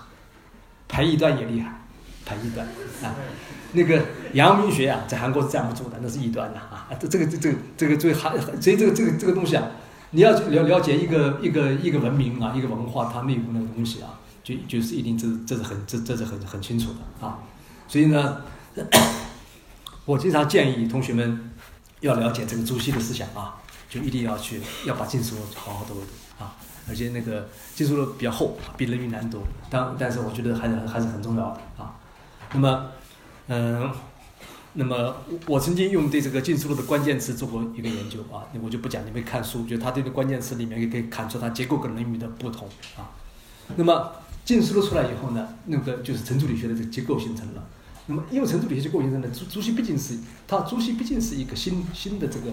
排异端也厉害，排异端啊，那个阳明学啊，在韩国是站不住的，那是异端的啊，这这个这这个这个最韩，所以这个这个这个东西啊。你要了了解一个一个一个文明啊，一个文化，它内部那个东西啊，就就是一定这这是很这这是很很清楚的啊。所以呢，我经常建议同学们要了解这个朱熹的思想啊，就一定要去要把经书好好读一读啊。而且那个经书比较厚，比《论语》难读，但但是我觉得还是还是很重要的啊。那么，嗯。那么我曾经用对这个晋书录的关键词做过一个研究啊，我就不讲，你们看书，就他这个关键词里面也可以看出它结构跟《论语》的不同啊。那么晋书录出来以后呢，那个就是程朱理学的这个结构形成了。那么因为程朱理学结构形成了，朱朱熹毕竟是他朱熹毕竟是一个新新的这个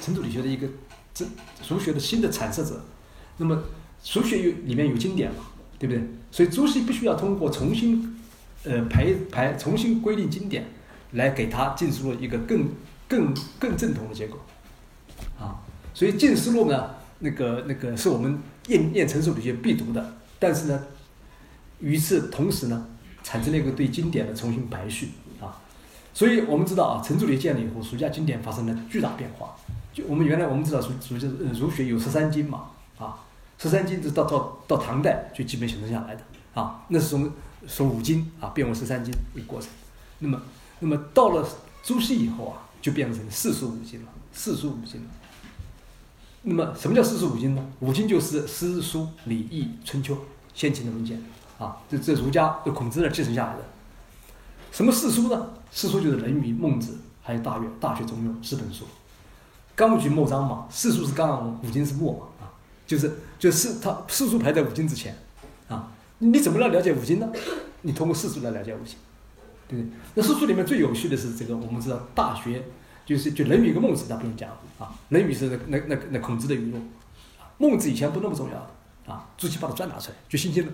程朱理学的一个这儒学的新的阐释者。那么儒学有里面有经典嘛，对不对？所以朱熹必须要通过重新呃排排重新规定经典。来给他进思路一个更更更正统的结果，啊，所以进思路呢，那个那个是我们念念成熟理学必读的，但是呢，与此同时呢，产生了一个对经典的重新排序啊，所以我们知道啊，程朱理建立以后，儒家经典发生了巨大变化。就我们原来我们知道儒儒家儒学有十三经嘛，十三经是到到到唐代就基本形成下来的啊，那是从从五经啊变为十三经一个过程，那么。那么到了朱熹以后啊，就变成四书五经了。四书五经了。那么什么叫四书五经呢？五经就是诗、书、礼、易、春秋先秦的文件啊，这这儒家就孔子那继承下来的。什么四书呢？四书就是《论语》《孟子》还有《大学》《大学》《中庸》四本书。纲举末章嘛，四书是纲，五经是末嘛，就是就是它四书排在五经之前啊。你怎么来了解五经呢？你通过四书来了解五经。对不对，那四书里面最有趣的是这个，我们知道《大学》就是就《论语》跟《孟子》，他不用讲啊，《论语》是那那那那孔子的语录，孟子以前不那么重要的啊，朱熹把它专拿出来，就新兴的，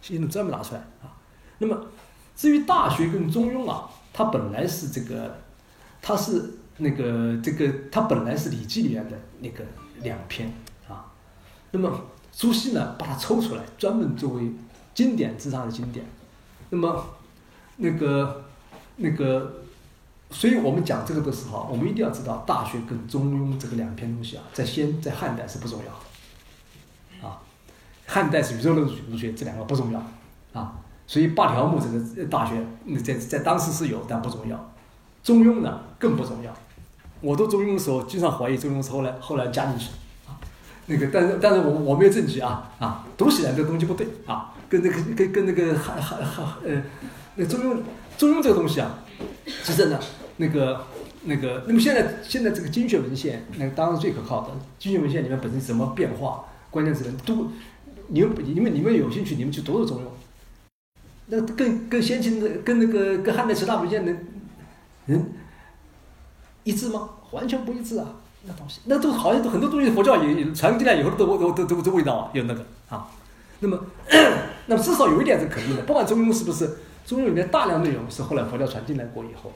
新兴的专门拿出来啊。那么至于《大学》跟《中庸》啊，它本来是这个，它是那个这个，它本来是《礼记》里面的那个两篇。那么朱熹呢，把它抽出来，专门作为经典之上的经典。那么那个，那个，所以我们讲这个的时候，我们一定要知道《大学》跟《中庸》这个两篇东西啊，在先在汉代是不重要的，啊，汉代是宇宙论儒学这两个不重要，啊，所以八条目这个《大学》在在当时是有，但不重要，《中庸》呢更不重要。我读《中庸》的时候，经常怀疑《中庸》是后来后来加进去，那个但是但是我我没有证据啊啊，读起来这个东西不对啊，跟那个跟跟那个汉汉汉呃，那《中庸》《中庸》这个东西啊，是真的。那个那个，那么现在现在这个经学文献，那当然最可靠的。经学文献里面本身什么变化，关键词都，你们你们你们有兴趣，你们去读读《中庸》。那跟跟先秦的、跟那个跟汉代其他文献能能一致吗？完全不一致啊！那东西，那都好像很多东西佛教也传进来以后都都都都这味道啊，有那个啊。那么 <clears throat> 那么至少有一点是肯定的，不管《中庸》是不是《中庸》里面大量内容是后来佛教传进来过以后。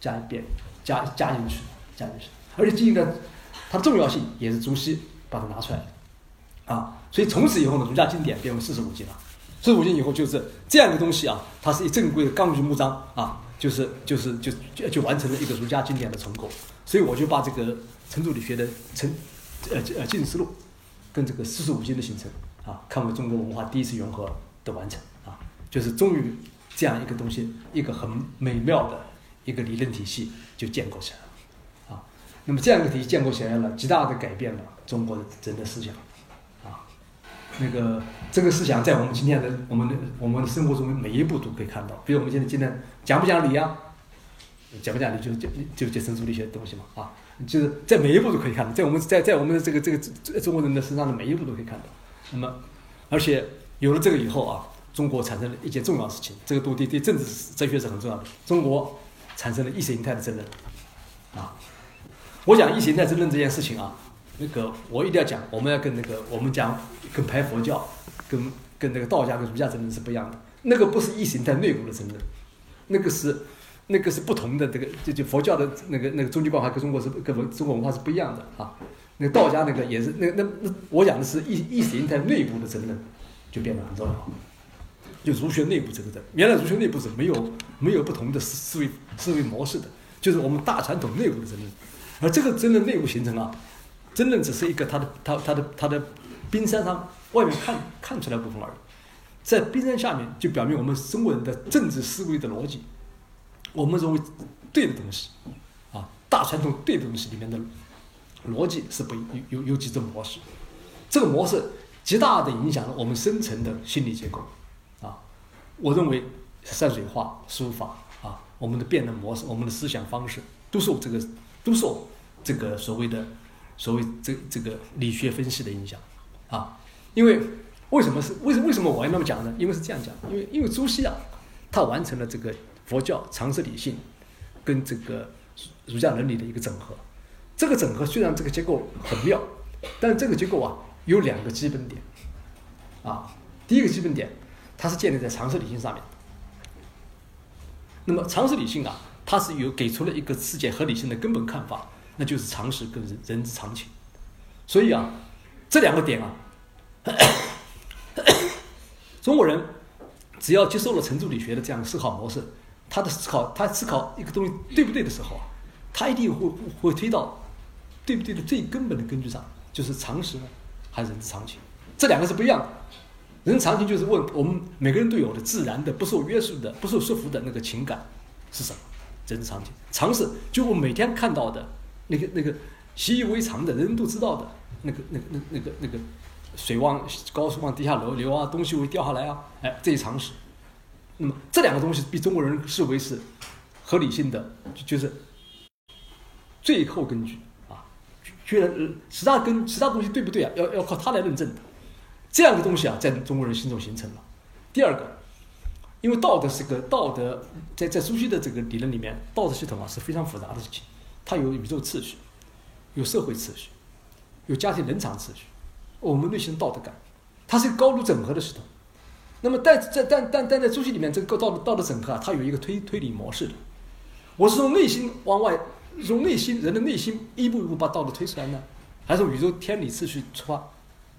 加一遍，加加进去，加进去，而且这个它的重要性也是朱熹把它拿出来的，啊，所以从此以后呢，儒家经典变为四十五经了。四十五经以后就是这样一个东西啊，它是一正规的纲举目章啊，就是就是就就就完成了一个儒家经典的重构。所以我就把这个程朱理学的程呃呃进思路跟这个四书五经的形成啊，看为中国文化第一次融合的完成啊，就是终于这样一个东西，一个很美妙的。一个理论体系就建构起来了，啊，那么这样一个体系建构起来了，极大的改变了中国的人的思想，啊，那个这个思想在我们今天的我们的我们的生活中每一步都可以看到。比如我们现在今天讲不讲理啊？讲不讲理就就就就生出了一些东西嘛，啊，就是在每一步都可以看到，在我们在在我们的这个这个中国人的身上的每一步都可以看到。那么，而且有了这个以后啊，中国产生了一件重要事情，这个对对对政治哲学是很重要的。中国。产生了意识形态的争论，啊，我讲意识形态争论这件事情啊，那个我一定要讲，我们要跟那个我们讲跟排佛教，跟跟那个道家跟儒家争论是不一样的，那个不是意识形态内部的争论，那个是那个是不同的这个就就佛教的那个那个终极观化跟中国是跟文中国文化是不一样的啊，那道家那个也是那那那我讲的是意意识形态内部的争论，就变得很重要。就儒学内部这个的，原来儒学内部是没有没有不同的思思维思维模式的，就是我们大传统内部的争论，而这个争论内部形成啊，争论只是一个它的它它的它的冰山上外面看看出来部分而已，在冰山下面就表明我们中国人的政治思维的逻辑，我们认为对的东西，啊，大传统对的东西里面的逻辑是不有有有几种模式，这个模式极大的影响了我们深层的心理结构。啊我认为山水画、书法啊，我们的辩论模式、我们的思想方式，都受这个都受这个所谓的所谓这这个理学分析的影响啊。因为为什么是为什为什么我要那么讲呢？因为是这样讲，因为因为朱熹啊，他完成了这个佛教常识理性跟这个儒家伦理的一个整合。这个整合虽然这个结构很妙，但这个结构啊有两个基本点啊。第一个基本点。它是建立在常识理性上面。那么常识理性啊，它是有给出了一个世界合理性的根本看法，那就是常识跟人人之常情。所以啊，这两个点啊，中国人只要接受了程朱理学的这样思考模式，他的思考，他思考一个东西对不对的时候啊，他一定会会推到对不对的最根本的根据上，就是常识呢，还是人之常情，这两个是不一样的。人之常情就是问我们每个人都有的自然的、不受约束的、不受束缚的那个情感是什么？人之常情。常识就我每天看到的那个、那个习以为常的人人都知道的那个、那个、那、那个、那个水往高处往地下流流啊，东西会掉下来啊，哎，这些常识。那么这两个东西被中国人视为是合理性的，就是最后根据啊，觉得其他跟其他东西对不对啊？要要靠他来论证的。这样的东西啊，在中国人心中形成了。第二个，因为道德是个道德，在在朱熹的这个理论里面，道德系统啊是非常复杂的事情。它有宇宙秩序，有社会秩序，有家庭人常秩序，我们内心道德感，它是一个高度整合的系统。那么，但在但但但在朱熹里面，这个道德道德整合啊，它有一个推推理模式的。我是从内心往外，从内心人的内心一步一步把道德推出来呢，还是从宇宙天理秩序出发？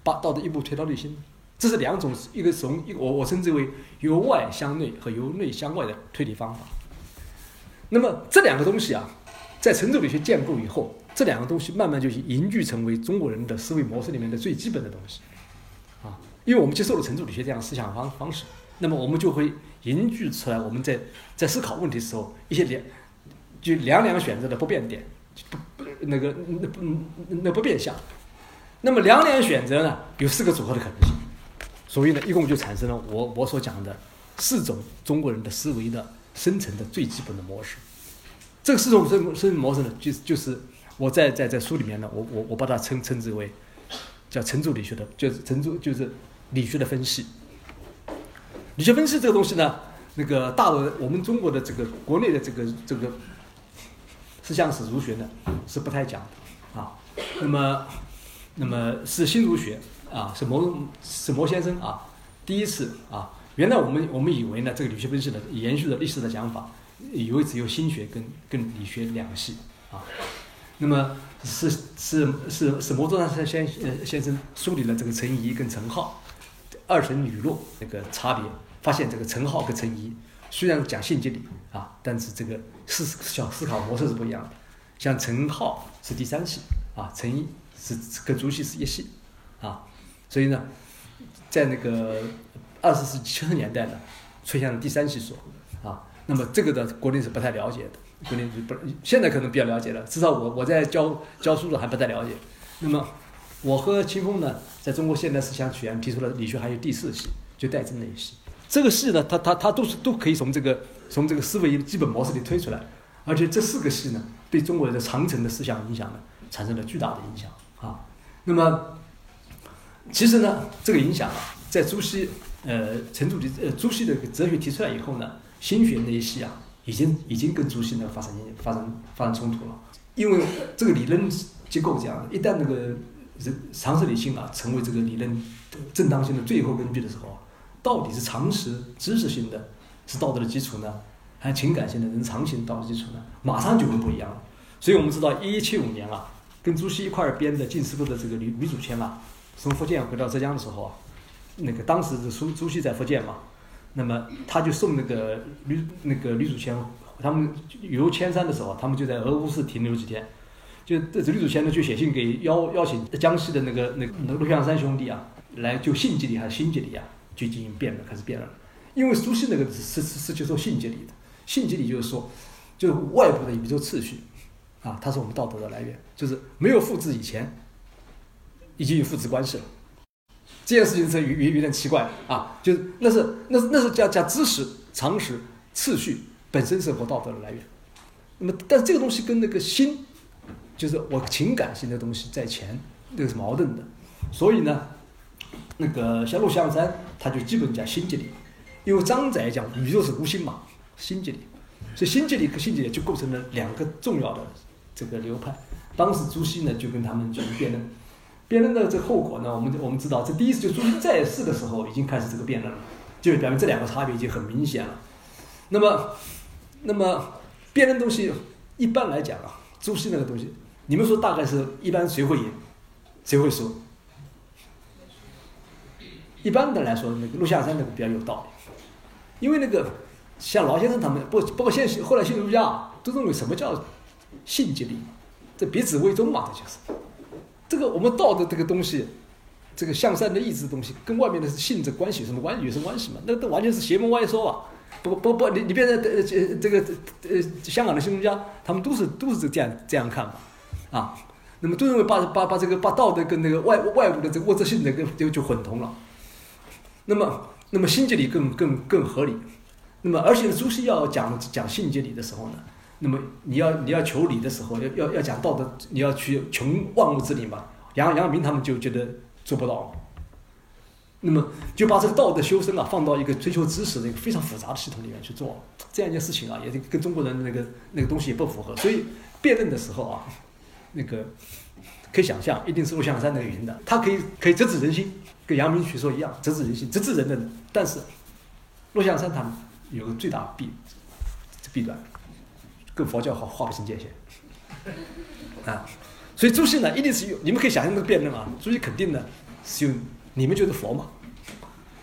把道德一步推到内心，这是两种，一个从一我我称之为由外向内和由内向外的推理方法。那么这两个东西啊，在程朱理学建构以后，这两个东西慢慢就凝聚成为中国人的思维模式里面的最基本的东西，因为我们接受了程朱理学这样思想方方式，那么我们就会凝聚出来我们在在思考问题的时候一些两就两两选择的不变点，不不那个那不那不变相。那么两两选择呢，有四个组合的可能性，所以呢，一共就产生了我我所讲的四种中国人的思维的。生成的最基本的模式，这四种生生模式呢，就是就是我在在在书里面呢，我我我把它称称之为叫程朱理学的，就是程朱就是理学的分析。理学分析这个东西呢，那个大的我们中国的这个国内的这个这个思想史儒学呢是不太讲的啊。那么那么是新儒学啊，是摩是摩先生啊第一次啊。原来我们我们以为呢，这个理学分析的延续了历史的讲法，以为只有心学跟跟理学两个系啊。那么是是是是摩多山先呃先生梳理了这个陈颐跟陈浩二程女落那个差别，发现这个陈浩跟陈颐虽然讲性机理啊，但是这个思想思考模式是不一样的。像陈浩是第三系啊，陈颐是跟朱熹是一系啊，所以呢，在那个。二十世纪七十年代呢，出现了第三系说，啊，那么这个的国内是不太了解的，国内不现在可能比较了解了，至少我我在教教书的还不太了解。那么我和秦风呢，在中国现代思想起源提出了理学还有第四系，就戴证那一系。这个系呢，它它它都是都可以从这个从这个思维基本模式里推出来，而且这四个系呢，对中国人的长城的思想影响呢，产生了巨大的影响啊。那么其实呢，这个影响啊，在朱熹。呃，程朱理呃朱熹的哲学提出来以后呢，心学那一系啊，已经已经跟朱熹呢发生发生发生冲突了。因为这个理论结构这样，一旦那个人常识理性啊成为这个理论正当性的最后根据的时候，到底是常识知识性的是道德的基础呢，还是情感性的人常情道德基础呢？马上就会不一样了。所以我们知道，一一七五年啊，跟朱熹一块儿编的《进士部》的这个吕吕祖谦啊，从福建回到浙江的时候啊。那个当时是朱朱熹在福建嘛，那么他就送那个吕那个吕祖谦，他们游千山的时候，他们就在鹅乌市停留几天，就这吕祖谦呢就写信给邀邀请江西的那个那个陆象山兄弟啊，来就性机理还是心机理啊，就进行辩论，开始辩论了。因为朱熹那个是是是接受性机理的，性机理就是说，就外部的宇宙次序，啊，它是我们道德的来源，就是没有复制以前，已经有复制关系了。这件事情是有有有点奇怪啊，就是那是那是那是叫叫知识常识次序本身是我道德的来源，那么但是这个东西跟那个心，就是我情感性的东西在前，这个是矛盾的，所以呢，那个像陆象山他就基本讲心即理，因为张载讲宇宙是无心嘛，心即理，所以心即理和心即理就构成了两个重要的这个流派，当时朱熹呢就跟他们进行辩论。辩论的这个后果呢？我们我们知道，这第一次就朱熹在世的时候已经开始这个辩论了，就表明这两个差别已经很明显了。那么，那么辩论东西一般来讲啊，朱熹那个东西，你们说大概是一般谁会赢，谁会输？一般的来说，那个陆下山那个比较有道理，因为那个像老先生他们，不包括现后来新儒家都认为什么叫性即理，这彼此为宗嘛，这就是。这个我们道的这个东西，这个向善的意志东西，跟外面的性质关系有什么关系？有什么关系嘛？那都完全是邪门歪说啊！不不不，你你别呃这这个呃香港的新儒家，他们都是都是这样这样看嘛，啊，那么都认为把把把这个把道德跟那个外外部的这个物质性的跟就就混同了。那么那么心结理更更更合理。那么而且朱熹要讲讲性结理的时候呢？那么你要你要求理的时候，要要要讲道德，你要去穷万物之理嘛。杨杨明他们就觉得做不到，那么就把这个道德修身啊放到一个追求知识的一个非常复杂的系统里面去做，这样一件事情啊，也跟中国人那个那个东西也不符合。所以辩论的时候啊，那个可以想象，一定是陆象山那个云的，他可以可以直指人心，跟阳明学说一样，直指人心，直指人的。但是陆象山他们有个最大弊弊端。跟佛教划划不清界限，<laughs> 啊，所以朱熹呢，一定是有你们可以想象那个辩论啊，朱熹肯定呢是有你们就是佛嘛，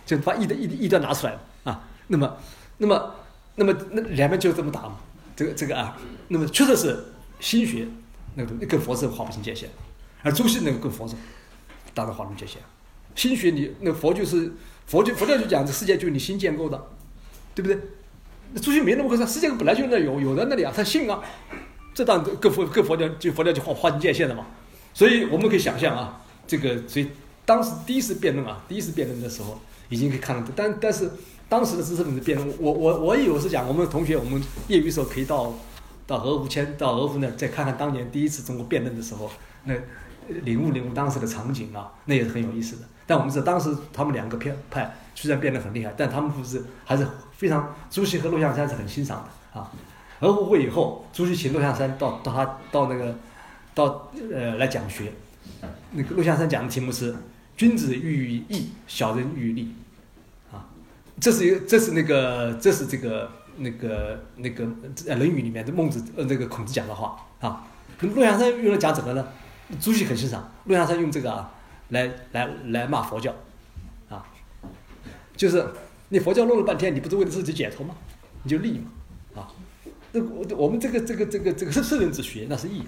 就把异的异异端拿出来啊，那么那么那么那两边就这么打嘛，这个这个啊，那么确实是心学那个跟佛是划不清界限，而朱熹那个跟佛是当然划清界限。心学你那佛就是佛就佛教就讲这世界就是你心建构的，对不对？那朱熹没那么回事，世界本来就那有有的那里啊，他信啊，这当然跟佛跟佛教就佛教就划划清界限了嘛。所以我们可以想象啊，这个所以当时第一次辩论啊，第一次辩论的时候已经可以看到，但但是。当时的知识分子辩论，我我我以为是讲我们同学，我们业余时候可以到到俄湖签到俄湖那再看看当年第一次中国辩论的时候，那领悟领悟当时的场景啊，那也是很有意思的。但我们知道当时他们两个偏派虽然辩论很厉害，但他们不是还是非常朱熹和陆象山是很欣赏的啊。俄湖会以后，朱熹请陆象山到到他到那个到呃来讲学，那个陆象山讲的题目是君子喻于义，小人喻于利。啊这是一个，这是那个，这是这个那个那个《论语》里面的孟子呃那个孔子讲的话啊。那么陆象山用来讲什么呢？朱熹很欣赏陆象山用这个啊来来来骂佛教啊，就是你佛教弄了半天，你不是为了自己解脱吗？你就利嘛啊。那我我们这个这个这个这个圣人之学，那是义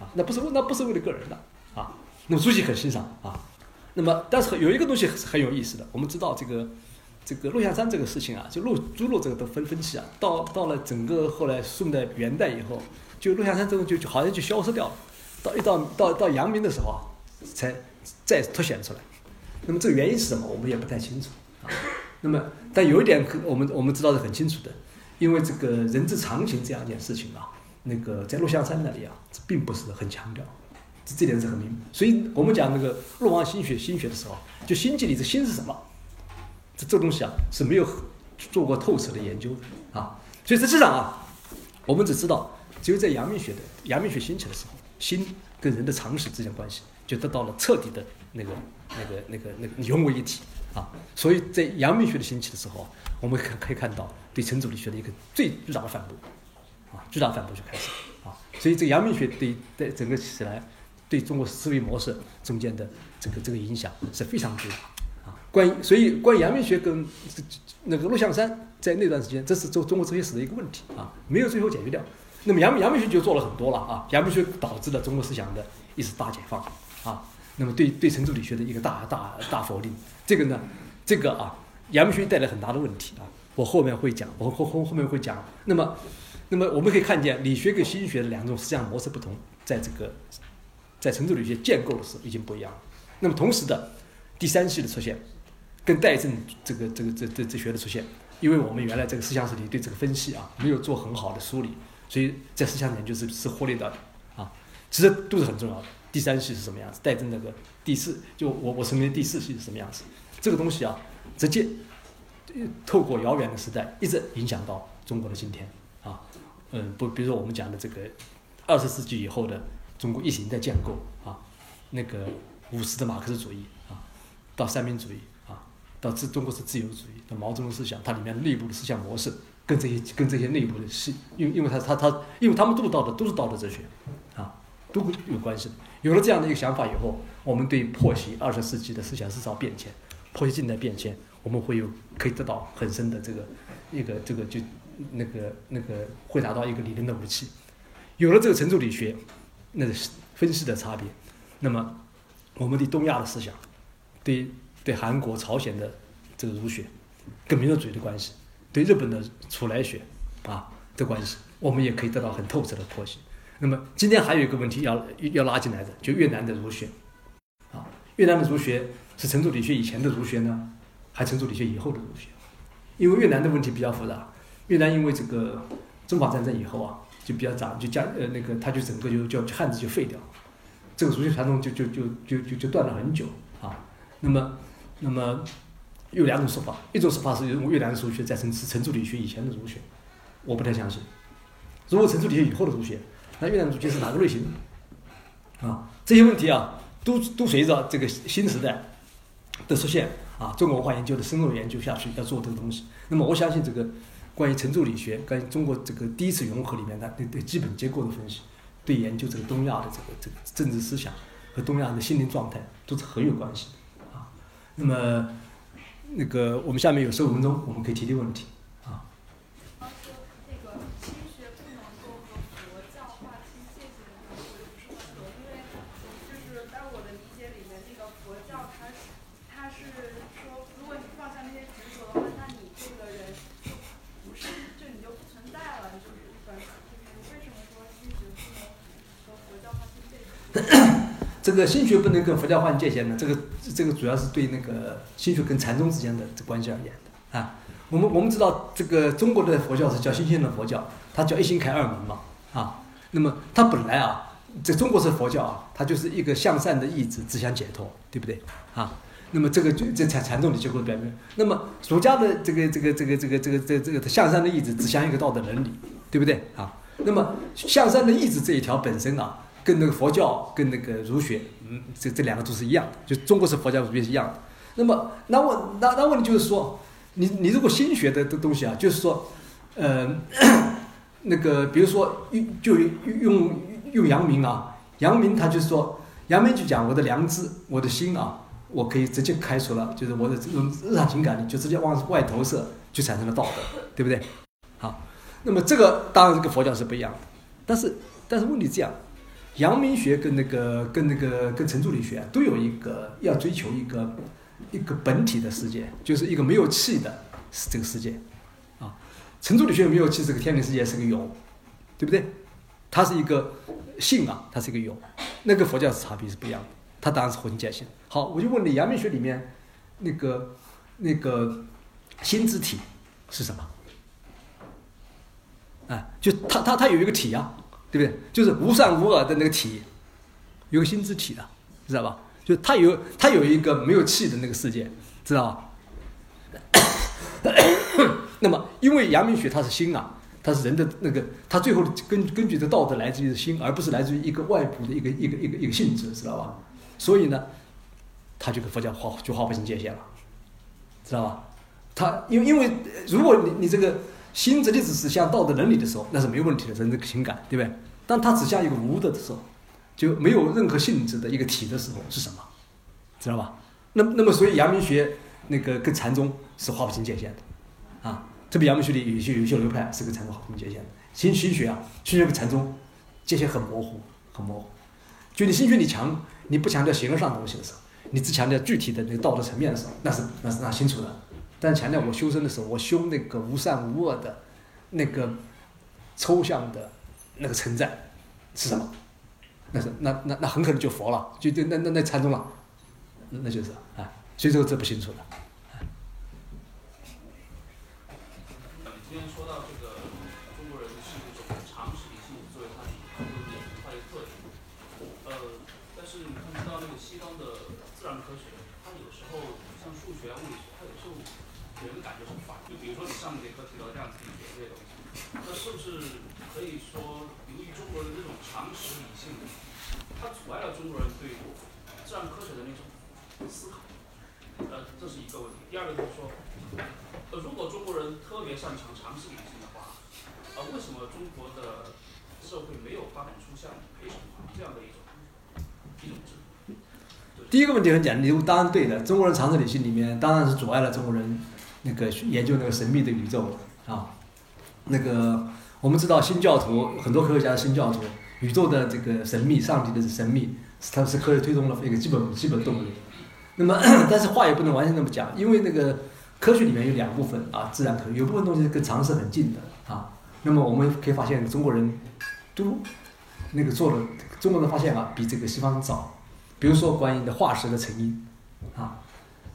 啊，那不是那不是为了个人的啊。那么朱熹很欣赏啊。那么但是有一个东西是很有意思的，我们知道这个。这个陆象山这个事情啊，就陆朱陆这个的分分歧啊，到到了整个后来宋代元代以后，就陆象山这个就就好像就消失掉了，到一到到到阳明的时候啊，才再凸显出来。那么这个原因是什么，我们也不太清楚啊。那么但有一点可我们我们知道是很清楚的，因为这个人之常情这样一件事情啊，那个在陆象山那里啊，并不是很强调，这这点是很明。所以我们讲那个陆王心学心学的时候，就心计里的心是什么？这这东西啊是没有做过透彻的研究的啊，所以实际上啊，我们只知道只有在阳明学的阳明学兴起的时候，心跟人的常识之间关系就得到了彻底的那个那个那个那个融为一体啊，所以在阳明学的兴起的时候，我们可可以看到对程朱理学的一个最巨大的反驳啊，巨大反驳就开始啊，所以这阳明学对对整个起来对中国思维模式中间的这个这个影响是非常巨大。关于所以关于阳明学跟那个陆象山在那段时间，这是中中国哲学史的一个问题啊，没有最后解决掉。那么阳明阳明学就做了很多了啊，阳明学导致了中国思想的一次大解放啊。那么对对程朱理学的一个大大大否定，这个呢，这个啊，阳明学带来很大的问题啊。我后面会讲，我后后后面会讲。那么，那么我们可以看见理学跟心学的两种思想模式不同，在这个在程朱理学建构的时候已经不一样了。那么同时的第三系的出现。跟代证这个这个这这这学的出现，因为我们原来这个思想史里对这个分析啊没有做很好的梳理，所以在思想研究是是忽略掉的啊，其实都是很重要的。第三系是什么样子？代证那个第四，就我我称为第四系是什么样子？这个东西啊，直接透过遥远的时代一直影响到中国的今天啊，嗯不，比如说我们讲的这个二十世纪以后的中国意识形态建构啊，那个五十的马克思主义啊，到三民主义。到自中国是自由主义，到毛泽东思想，它里面内部的思想模式跟这些跟这些内部的系，因为因为它它它，因为他们都是道德，都是道德哲学，啊，都有关系。有了这样的一个想法以后，我们对破析二十世纪的思想思潮变迁，破析近代变迁，我们会有可以得到很深的这个一个这个就那个那个会达到一个理论的武器。有了这个程朱理学，那分析的差别，那么我们对东亚的思想，对。对韩国、朝鲜的这个儒学，跟民族主义的关系，对日本的楚来学啊的关系，我们也可以得到很透彻的剖析。那么今天还有一个问题要要拉进来的，就越南的儒学啊，越南的儒学是程朱理学以前的儒学呢，还程朱理学以后的儒学？因为越南的问题比较复杂，越南因为这个中法战争以后啊，就比较早就加呃那个它就整个就叫汉字就废掉，这个儒学传统就就就就就就断了很久啊。那么那么有两种说法，一种说法是用越南的儒学在成是程朱理学以前的儒学，我不太相信。如果程朱理学以后的儒学，那越南儒学是哪个类型？啊，这些问题啊，都都随着这个新时代的出现啊，中国文化研究的深入研究下去要做这个东西。那么我相信这个关于程朱理学跟中国这个第一次融合里面的对对基本结构的分析，对研究这个东亚的这个这个政治思想和东亚的心灵状态都是很有关系。那么，那个我们下面有十五分钟，我们可以提提问题，啊。那个心学不能是说，如果你放下那些执着的话，那你这个人就不是，就你就不存在了，就是一般。就是为什么说心学不能和佛教划清界限？这个心学不能跟佛教划界限呢？这个这个主要是对那个心学跟禅宗之间的这关系而言的啊。我们我们知道，这个中国的佛教是叫新兴的佛教，它叫一心开二门嘛啊。那么它本来啊，在中国是佛教啊，它就是一个向善的意志，只想解脱，对不对啊？那么这个就这禅禅宗的结构表明，那么儒家的这个这个这个这个这个这这个向善的意志，只想一个道德伦理，对不对啊？那么向善的意志这一条本身啊，跟那个佛教跟那个儒学，嗯，这这两个都是一样的，就中国是佛教，儒学是一样的。那么那问那那问题就是说，你你如果心学的的东西啊，就是说，呃，<coughs> 那个比如说用就用用用阳明啊，阳明他就是说，阳明就讲我的良知，我的心啊。我可以直接开除了，就是我的这种日常情感里就直接往外投射，就产生了道德，对不对？好，那么这个当然这个佛教是不一样的，但是但是问题这样，阳明学跟那个跟那个跟程朱理学都有一个要追求一个一个本体的世界，就是一个没有气的这个世界，啊，程朱理学没有气，这个天理世界是个有，对不对？它是一个性啊，它是一个有，那个佛教是差别是不一样的。它当然是混界性。好，我就问你，阳明学里面那个那个心之体是什么？啊，就它它它有一个体啊，对不对？就是无善无恶的那个体，有心之体的，知道吧？就它有它有一个没有气的那个世界，知道吧？<coughs> 那么，因为阳明学它是心啊，它是人的那个，它最后根根据的道德来自于心，而不是来自于一个外部的一个一个一个一个性质，知道吧？所以呢，他就跟佛教划就划不清界限了，知道吧？他因为因为如果你你这个心直接只是向道德伦理的时候，那是没问题的，人的情感，对不对？当它指向一个无的的时候，就没有任何性质的一个体的时候是什么？知道吧？那那么所以阳明学那个跟禅宗是划不清界限的，啊，特别阳明学里有些有些流派是跟禅宗划不清界限的。心心学啊，心学跟禅宗界限很模糊，很模糊。就你心学你强，你不强调形而上的东西的时候，你只强调具体的那个道德层面的时候，那是那是那清楚的。但强调我修身的时候，我修那个无善无恶的，那个抽象的那个存在是什么？那是那那那很可能就佛了，就就那那那禅宗了，那就是啊，所以这个这不清楚的。第一个问题很简单，你当然对的。中国人常识理性里面当然是阻碍了中国人那个研究那个神秘的宇宙啊。那个我们知道新教徒很多科学家新教徒，宇宙的这个神秘，上帝的神秘，它是科学推动了一个基本基本动力。那么，<coughs> 但是话也不能完全那么讲，因为那个科学里面有两部分啊，自然科学有部分东西跟常识很近的啊。那么我们可以发现，中国人都那个做了，中国人发现啊，比这个西方早。比如说关于的化石的成因啊，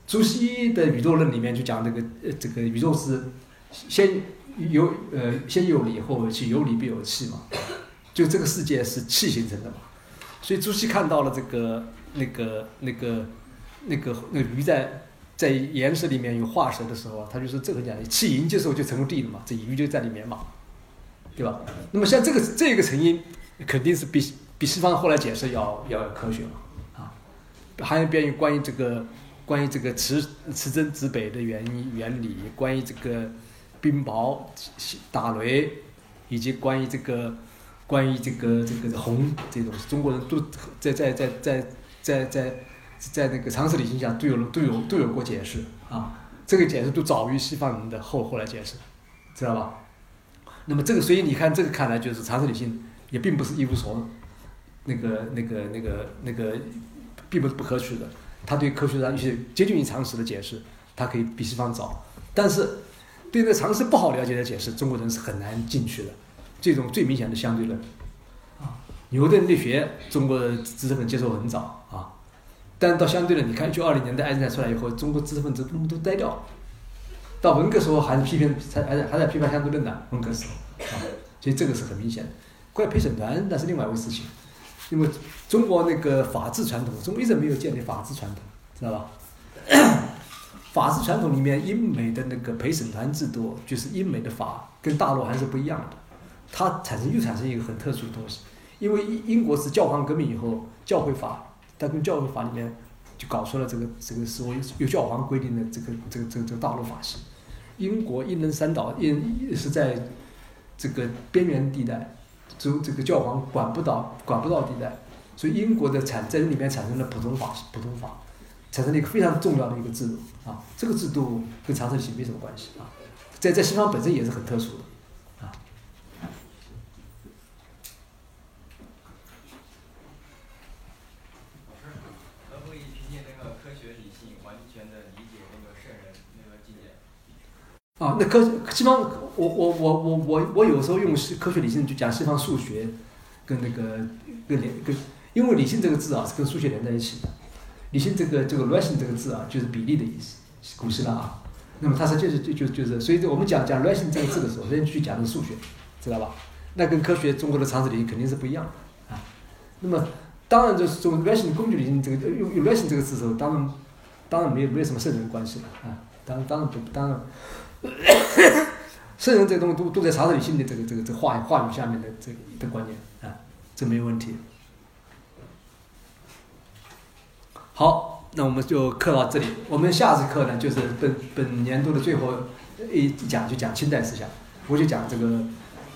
朱熹的宇宙论里面就讲这个呃，这个宇宙是先有呃先有理后有气，有理必有气嘛，就这个世界是气形成的嘛。所以朱熹看到了这个那个那个。那个那个鱼在在岩石里面有化石的时候，他就说这个讲气凝结时候就成为地了嘛，这鱼就在里面嘛，对吧？那么像这个这个成因，肯定是比比西方后来解释要要科学嘛，还有关于关于这个关于这个磁磁针指北的原因原理，关于这个冰雹打雷，以及关于这个关于这个这个红这种中国人都在在在在在在。在那个常识理性下都有都有都有过解释啊，这个解释都早于西方人的后后来解释，知道吧？那么这个所以你看这个看来就是常识理性也并不是一无所，那个那个那个那个并不是不可取的，他对科学上一些接近于常识的解释，他可以比西方早。但是对那常识不好了解的解释，中国人是很难进去的。这种最明显的相对论啊，牛顿力学，中国的知识分子接受很早啊。但到相对论，你看一九二零年代爱因斯坦出来以后，中国知识分子都都呆掉了。到文革时候还是批评，还还还在批判相对论的文革时候啊，所以这个是很明显的。关于陪审团那是另外一回事情，因为中国那个法治传统，中国一直没有建立法治传统，知道吧？<coughs> 法治传统里面，英美的那个陪审团制度，就是英美的法跟大陆还是不一样的，它产生又产生一个很特殊的东西，因为英英国是教皇革命以后教会法，它跟教会法里面就搞出了这个这个所谓由教皇规定的这个这个这个这个大陆法系。英国英伦三岛一是在这个边缘地带，所以这个教皇管不到管不到地带，所以英国的产在这里面产生了普通法普通法，产生了一个非常重要的一个制度啊，这个制度跟长城系没什么关系啊，在在西方本身也是很特殊的啊。可不可以凭借那个科学理性，完全的理解那个圣人那个境界？啊，那科西方，我我我我我我有时候用西科学理性就讲西方数学，跟那个跟连跟，因为理性这个字啊是跟数学连在一起的，理性这个这个 ration 这个字啊就是比例的意思，古希腊啊，那么它是就是就就就是，所以我们讲讲 ration 这个字的时候，先去讲的是数学，知道吧？那跟科学中国的常识理性肯定是不一样的啊。那么当然就是从 ration 工具理性这个用用 ration 这个字的时候，当然当然没有没有什么圣人关系了啊，当然当然不当然。<coughs> 圣人这东西都都在查理性的这个这个这个话话语下面的这个的观念啊，这没有问题。好，那我们就课到这里。我们下次课呢，就是本本年度的最后一讲，就讲清代思想。我就讲这个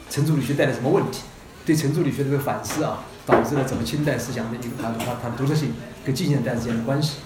程朱理学带来什么问题，对程朱理学的这个反思啊，导致了整个清代思想的一个它它它独特性跟近现代之间的关系。